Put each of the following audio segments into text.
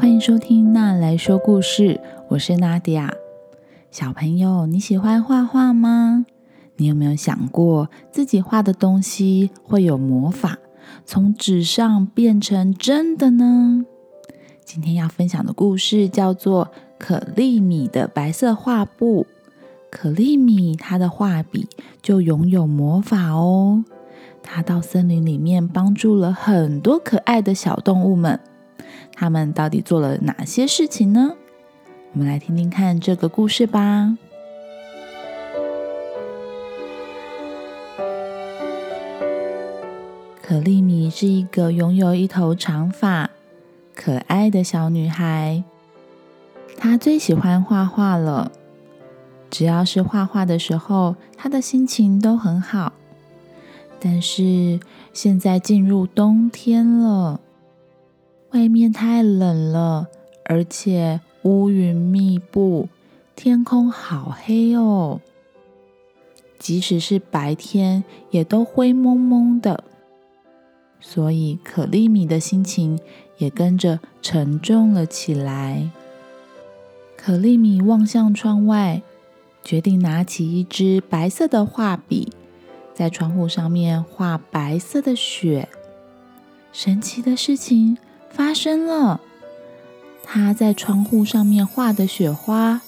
欢迎收听《娜来说故事》，我是娜迪亚。小朋友，你喜欢画画吗？你有没有想过，自己画的东西会有魔法，从纸上变成真的呢？今天要分享的故事叫做《可丽米的白色画布》。可丽米她的画笔就拥有魔法哦。她到森林里面帮助了很多可爱的小动物们。他们到底做了哪些事情呢？我们来听听看这个故事吧。可丽米是一个拥有一头长发、可爱的小女孩。她最喜欢画画了。只要是画画的时候，她的心情都很好。但是现在进入冬天了。外面太冷了，而且乌云密布，天空好黑哦。即使是白天，也都灰蒙蒙的。所以可丽米的心情也跟着沉重了起来。可丽米望向窗外，决定拿起一支白色的画笔，在窗户上面画白色的雪。神奇的事情。发生了，他在窗户上面画的雪花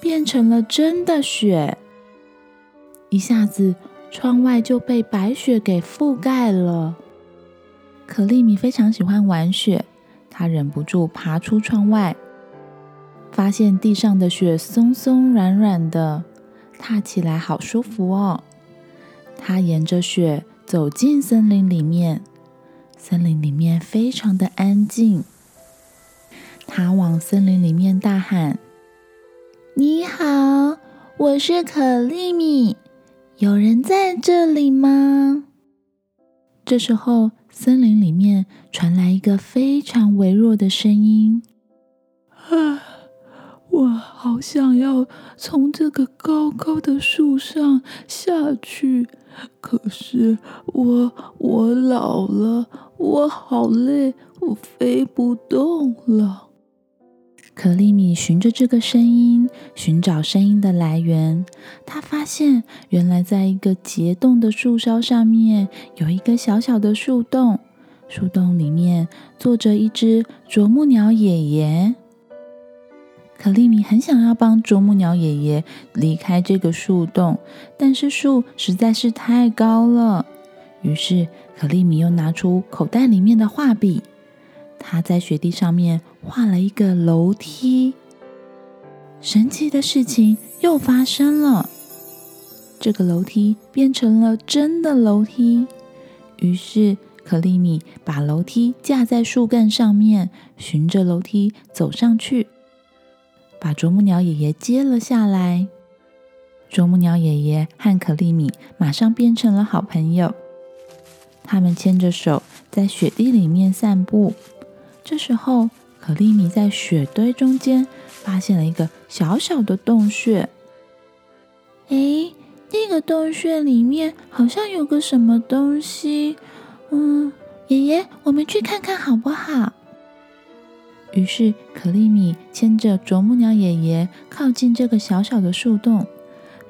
变成了真的雪，一下子窗外就被白雪给覆盖了。可丽米非常喜欢玩雪，她忍不住爬出窗外，发现地上的雪松松软软的，踏起来好舒服哦。他沿着雪走进森林里面。森林里面非常的安静，他往森林里面大喊：“你好，我是可丽米，有人在这里吗？”这时候，森林里面传来一个非常微弱的声音：“啊，我好想要从这个高高的树上下去。”可是我我老了，我好累，我飞不动了。可丽米循着这个声音寻找声音的来源，她发现原来在一个结冻的树梢上面有一个小小的树洞，树洞里面坐着一只啄木鸟爷爷。可丽米很想要帮啄木鸟爷爷离开这个树洞，但是树实在是太高了。于是，可丽米又拿出口袋里面的画笔，他在雪地上面画了一个楼梯。神奇的事情又发生了，这个楼梯变成了真的楼梯。于是，可丽米把楼梯架在树干上面，循着楼梯走上去。把啄木鸟爷爷接了下来。啄木鸟爷爷和可丽米马上变成了好朋友。他们牵着手在雪地里面散步。这时候，可丽米在雪堆中间发现了一个小小的洞穴。哎，那个洞穴里面好像有个什么东西。嗯，爷爷，我们去看看好不好？于是，可丽米牵着啄木鸟爷爷靠近这个小小的树洞。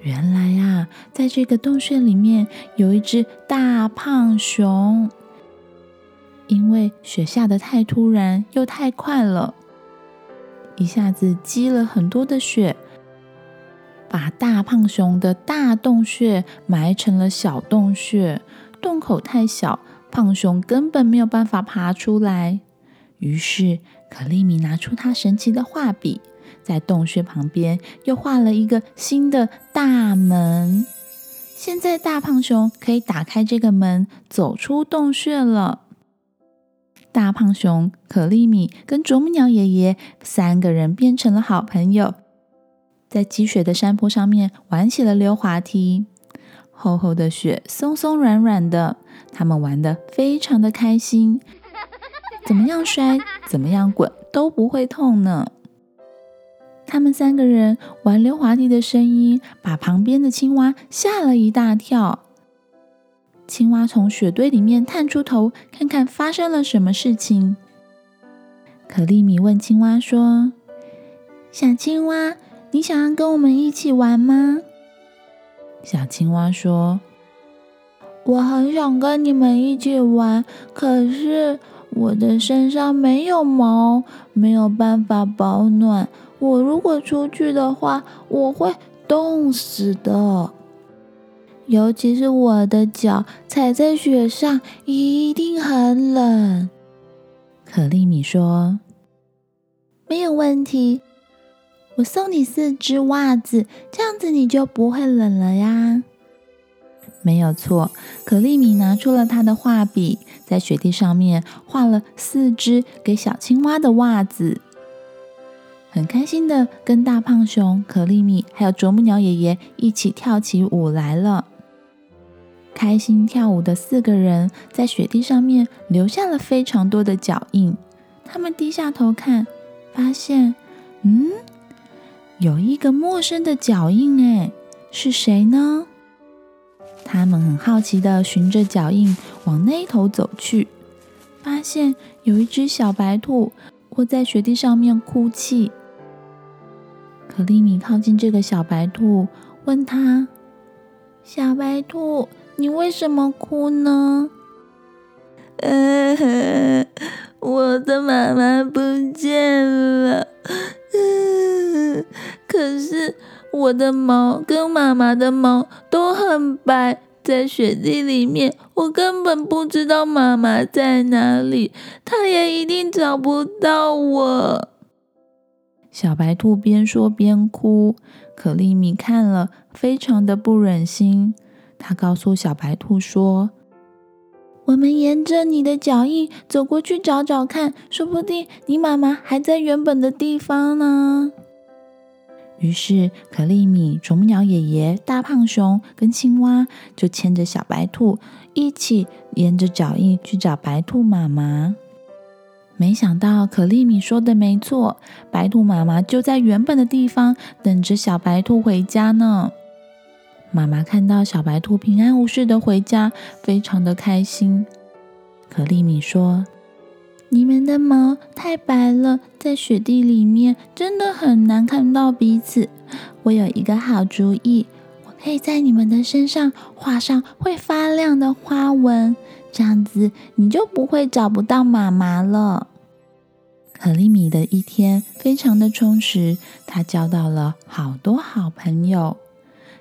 原来呀，在这个洞穴里面有一只大胖熊。因为雪下的太突然又太快了，一下子积了很多的雪，把大胖熊的大洞穴埋成了小洞穴。洞口太小，胖熊根本没有办法爬出来。于是。可丽米拿出她神奇的画笔，在洞穴旁边又画了一个新的大门。现在大胖熊可以打开这个门，走出洞穴了。大胖熊、可丽米跟啄木鸟爷爷三个人变成了好朋友，在积雪的山坡上面玩起了溜滑梯。厚厚的雪，松松软软的，他们玩的非常的开心。怎么样摔，怎么样滚都不会痛呢。他们三个人玩溜滑梯的声音，把旁边的青蛙吓了一大跳。青蛙从雪堆里面探出头，看看发生了什么事情。可丽米问青蛙说：“小青蛙，你想要跟我们一起玩吗？”小青蛙说：“我很想跟你们一起玩，可是我的身上没有毛，没有办法保暖。我如果出去的话，我会冻死的。尤其是我的脚踩在雪上，一定很冷。”可丽米说：“没有问题，我送你四只袜子，这样子你就不会冷了呀。”没有错，可丽米拿出了她的画笔，在雪地上面画了四只给小青蛙的袜子，很开心的跟大胖熊、可丽米还有啄木鸟爷爷一起跳起舞来了。开心跳舞的四个人在雪地上面留下了非常多的脚印。他们低下头看，发现，嗯，有一个陌生的脚印。哎，是谁呢？他们很好奇的循着脚印往那头走去，发现有一只小白兔卧在雪地上面哭泣。可丽米靠近这个小白兔，问他：“小白兔。”你为什么哭呢？呃，我的妈妈不见了。可是我的毛跟妈妈的毛都很白，在雪地里面，我根本不知道妈妈在哪里，她也一定找不到我。小白兔边说边哭，可丽米看了，非常的不忍心。他告诉小白兔说：“我们沿着你的脚印走过去找找看，说不定你妈妈还在原本的地方呢。”于是，可丽米、啄木鸟爷爷、大胖熊跟青蛙就牵着小白兔一起沿着脚印去找白兔妈妈。没想到，可丽米说的没错，白兔妈妈就在原本的地方等着小白兔回家呢。妈妈看到小白兔平安无事的回家，非常的开心。可丽米说：“你们的毛太白了，在雪地里面真的很难看到彼此。我有一个好主意，我可以在你们的身上画上会发亮的花纹，这样子你就不会找不到妈妈了。”可丽米的一天非常的充实，她交到了好多好朋友。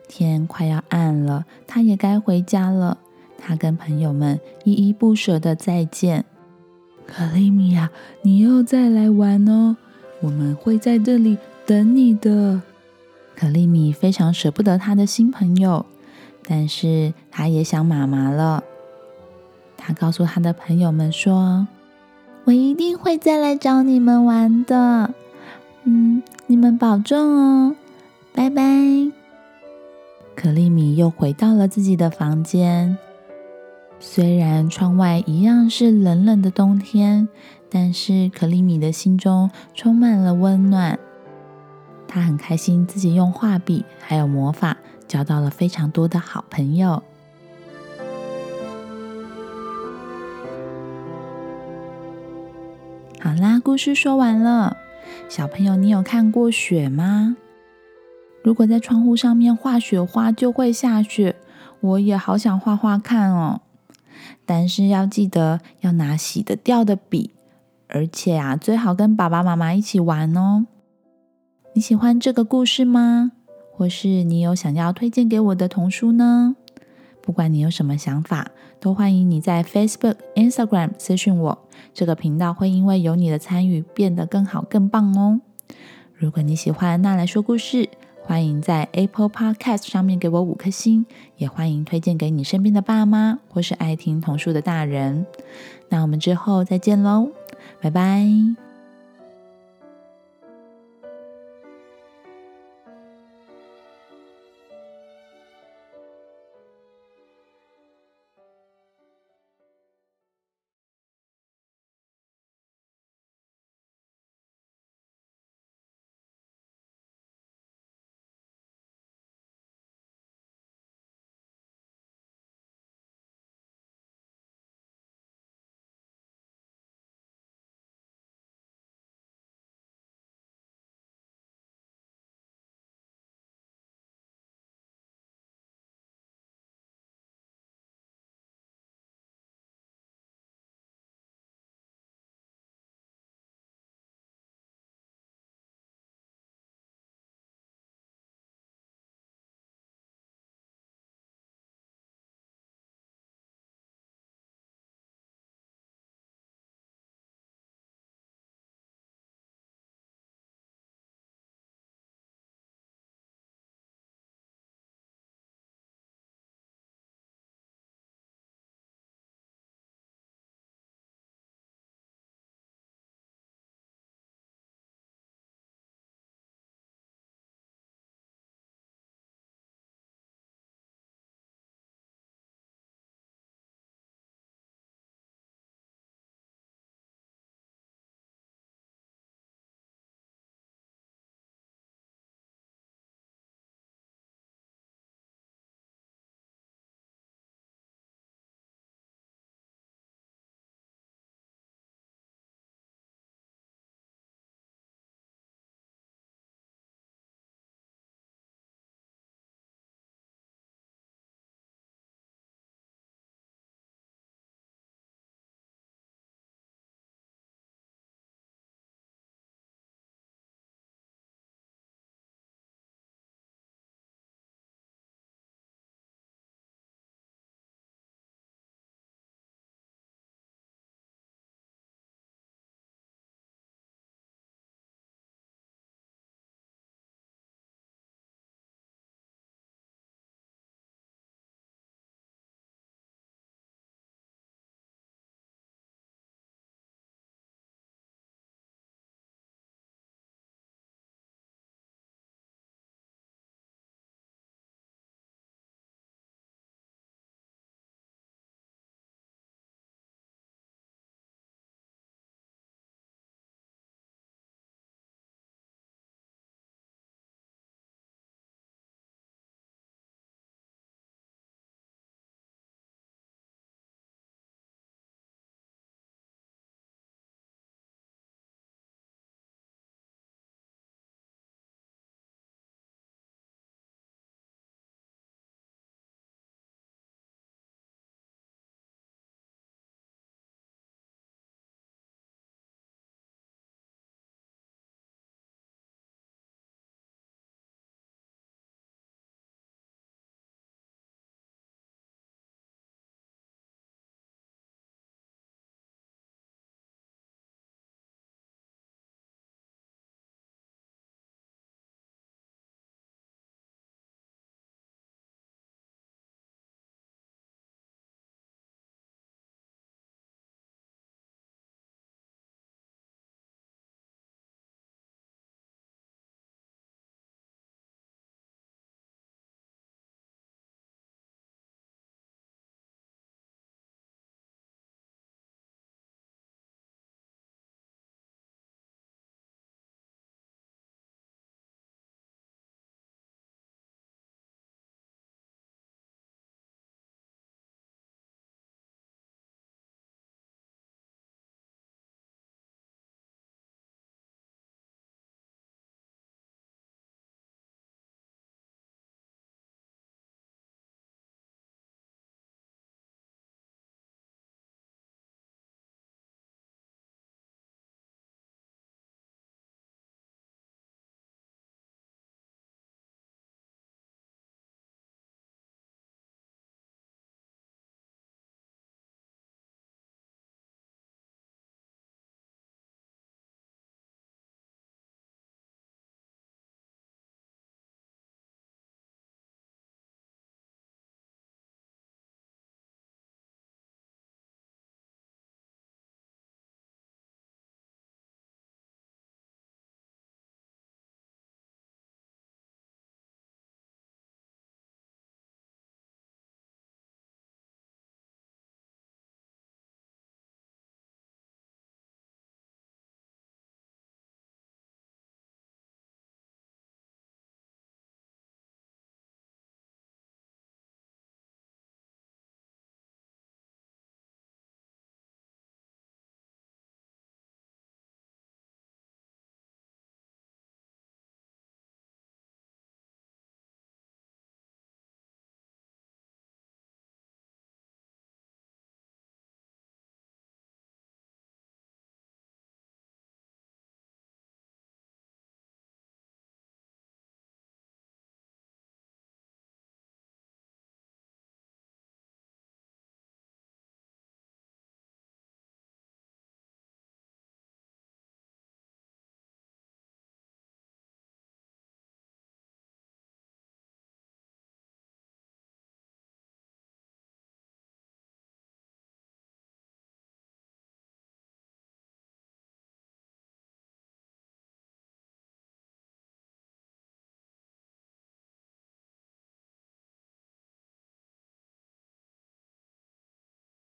天快要暗了，他也该回家了。他跟朋友们依依不舍的再见。可丽米呀，你又再来玩哦，我们会在这里等你的。可丽米非常舍不得他的新朋友，但是他也想妈妈了。他告诉他的朋友们说：“我一定会再来找你们玩的。嗯，你们保重哦，拜拜。”可丽米又回到了自己的房间。虽然窗外一样是冷冷的冬天，但是可丽米的心中充满了温暖。她很开心，自己用画笔还有魔法交到了非常多的好朋友。好啦，故事说完了。小朋友，你有看过雪吗？如果在窗户上面画雪花，就会下雪。我也好想画画看哦，但是要记得要拿洗得掉的笔，而且啊，最好跟爸爸妈妈一起玩哦。你喜欢这个故事吗？或是你有想要推荐给我的童书呢？不管你有什么想法，都欢迎你在 Facebook、Instagram 私讯我。这个频道会因为有你的参与变得更好、更棒哦。如果你喜欢那来说故事。欢迎在 Apple Podcast 上面给我五颗星，也欢迎推荐给你身边的爸妈或是爱听童书的大人。那我们之后再见喽，拜拜。